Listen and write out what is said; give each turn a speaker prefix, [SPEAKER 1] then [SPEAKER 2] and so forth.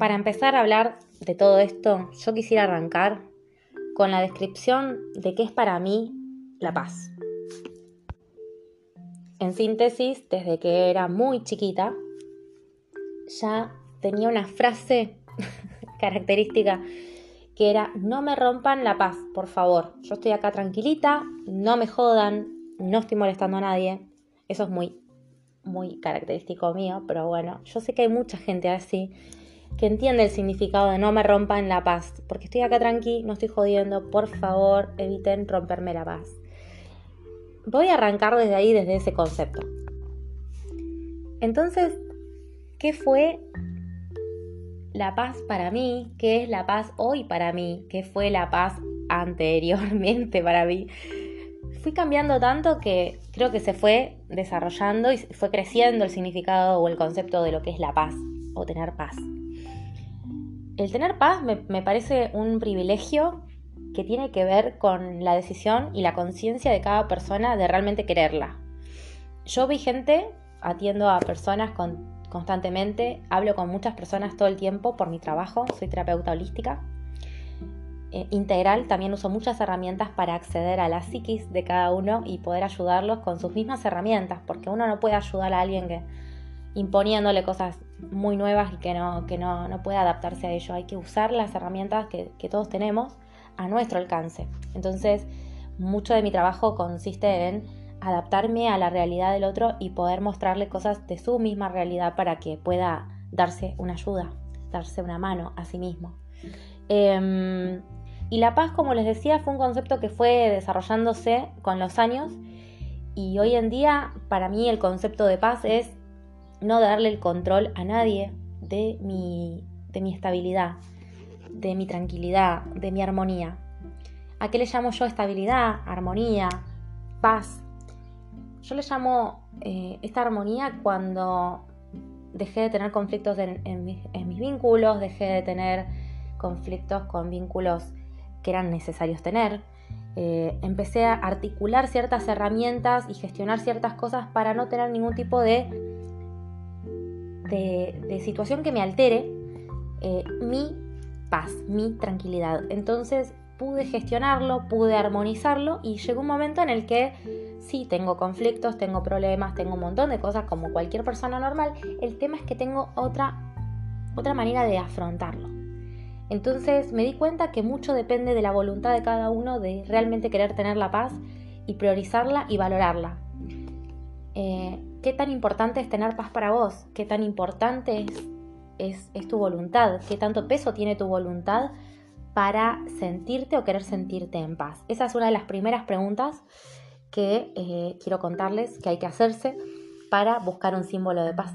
[SPEAKER 1] Para empezar a hablar de todo esto, yo quisiera arrancar con la descripción de qué es para mí la paz. En síntesis, desde que era muy chiquita, ya tenía una frase característica que era no me rompan la paz, por favor. Yo estoy acá tranquilita, no me jodan, no estoy molestando a nadie. Eso es muy muy característico mío, pero bueno, yo sé que hay mucha gente así que entiende el significado de no me rompan la paz, porque estoy acá tranqui, no estoy jodiendo, por favor, eviten romperme la paz. Voy a arrancar desde ahí, desde ese concepto. Entonces, ¿qué fue la paz para mí? ¿Qué es la paz hoy para mí? ¿Qué fue la paz anteriormente para mí? fui cambiando tanto que creo que se fue desarrollando y fue creciendo el significado o el concepto de lo que es la paz o tener paz. El tener paz me, parece un privilegio que tiene que ver con la decisión y la conciencia de cada persona de realmente quererla. Yo vi gente, atiendo a personas constantemente, hablo con muchas personas todo el tiempo por mi trabajo, soy terapeuta holística eh, integral también uso muchas herramientas para acceder a la psiquis de cada uno y poder ayudarlos con sus mismas herramientas, porque uno no puede ayudar a alguien que imponiéndole cosas muy nuevas y que no, que no, no puede adaptarse a ello. Hay que usar las herramientas que, que todos tenemos a nuestro alcance. Entonces, mucho de mi trabajo consiste en adaptarme a la realidad del otro y poder mostrarle cosas de su misma realidad para que pueda darse una ayuda, darse una mano a sí mismo. Em, y la paz, como les decía, fue un concepto que fue desarrollándose con los años y hoy en día para mí el concepto de paz es no darle el control a nadie de mi, de mi estabilidad, de mi tranquilidad, de mi armonía. ¿A qué le llamo yo estabilidad, armonía, paz? Yo le llamo eh, esta armonía cuando dejé de tener conflictos en, mis, en mis vínculos, dejé de tener conflictos con vínculos que eran necesarios tener. Eh, empecé a articular ciertas herramientas y gestionar ciertas cosas para no tener ningún tipo de, de, situación que me altere eh, mi paz, mi tranquilidad. Entonces pude gestionarlo, pude armonizarlo y llegó un momento en el que sí, tengo conflictos, tengo problemas, tengo un montón de cosas como cualquier persona normal. El tema es que tengo otra, otra manera de afrontarlo. Entonces me di cuenta que mucho depende de la voluntad de cada uno de realmente querer tener la paz y priorizarla y valorarla. Eh, ¿Qué tan importante es tener paz para vos? ¿Qué tan importante es, tu voluntad? ¿Qué tanto peso tiene tu voluntad para sentirte o querer sentirte en paz? Esa es una de las primeras preguntas que eh, quiero contarles que hay que hacerse para buscar un símbolo de paz.